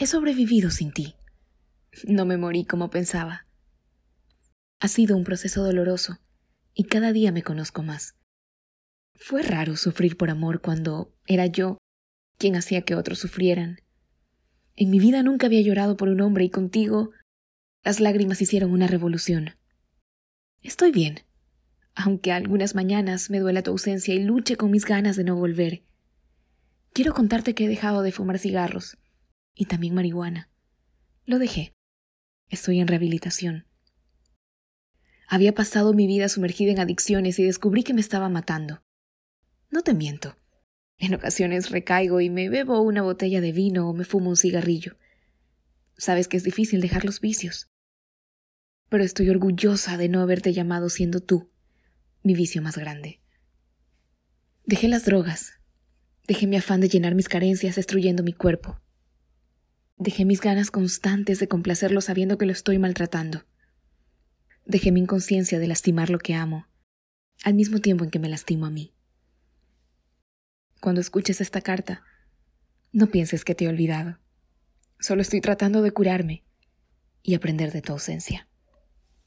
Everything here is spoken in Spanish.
He sobrevivido sin ti. No me morí como pensaba. Ha sido un proceso doloroso y cada día me conozco más. Fue raro sufrir por amor cuando era yo quien hacía que otros sufrieran. En mi vida nunca había llorado por un hombre y contigo las lágrimas hicieron una revolución. Estoy bien, aunque algunas mañanas me duela tu ausencia y luche con mis ganas de no volver. Quiero contarte que he dejado de fumar cigarros y también marihuana. Lo dejé. Estoy en rehabilitación. Había pasado mi vida sumergida en adicciones y descubrí que me estaba matando. No te miento. En ocasiones recaigo y me bebo una botella de vino o me fumo un cigarrillo. Sabes que es difícil dejar los vicios. Pero estoy orgullosa de no haberte llamado siendo tú mi vicio más grande. Dejé las drogas. Dejé mi afán de llenar mis carencias destruyendo mi cuerpo. Dejé mis ganas constantes de complacerlo sabiendo que lo estoy maltratando. Dejé mi inconsciencia de lastimar lo que amo, al mismo tiempo en que me lastimo a mí. Cuando escuches esta carta, no pienses que te he olvidado. Solo estoy tratando de curarme y aprender de tu ausencia.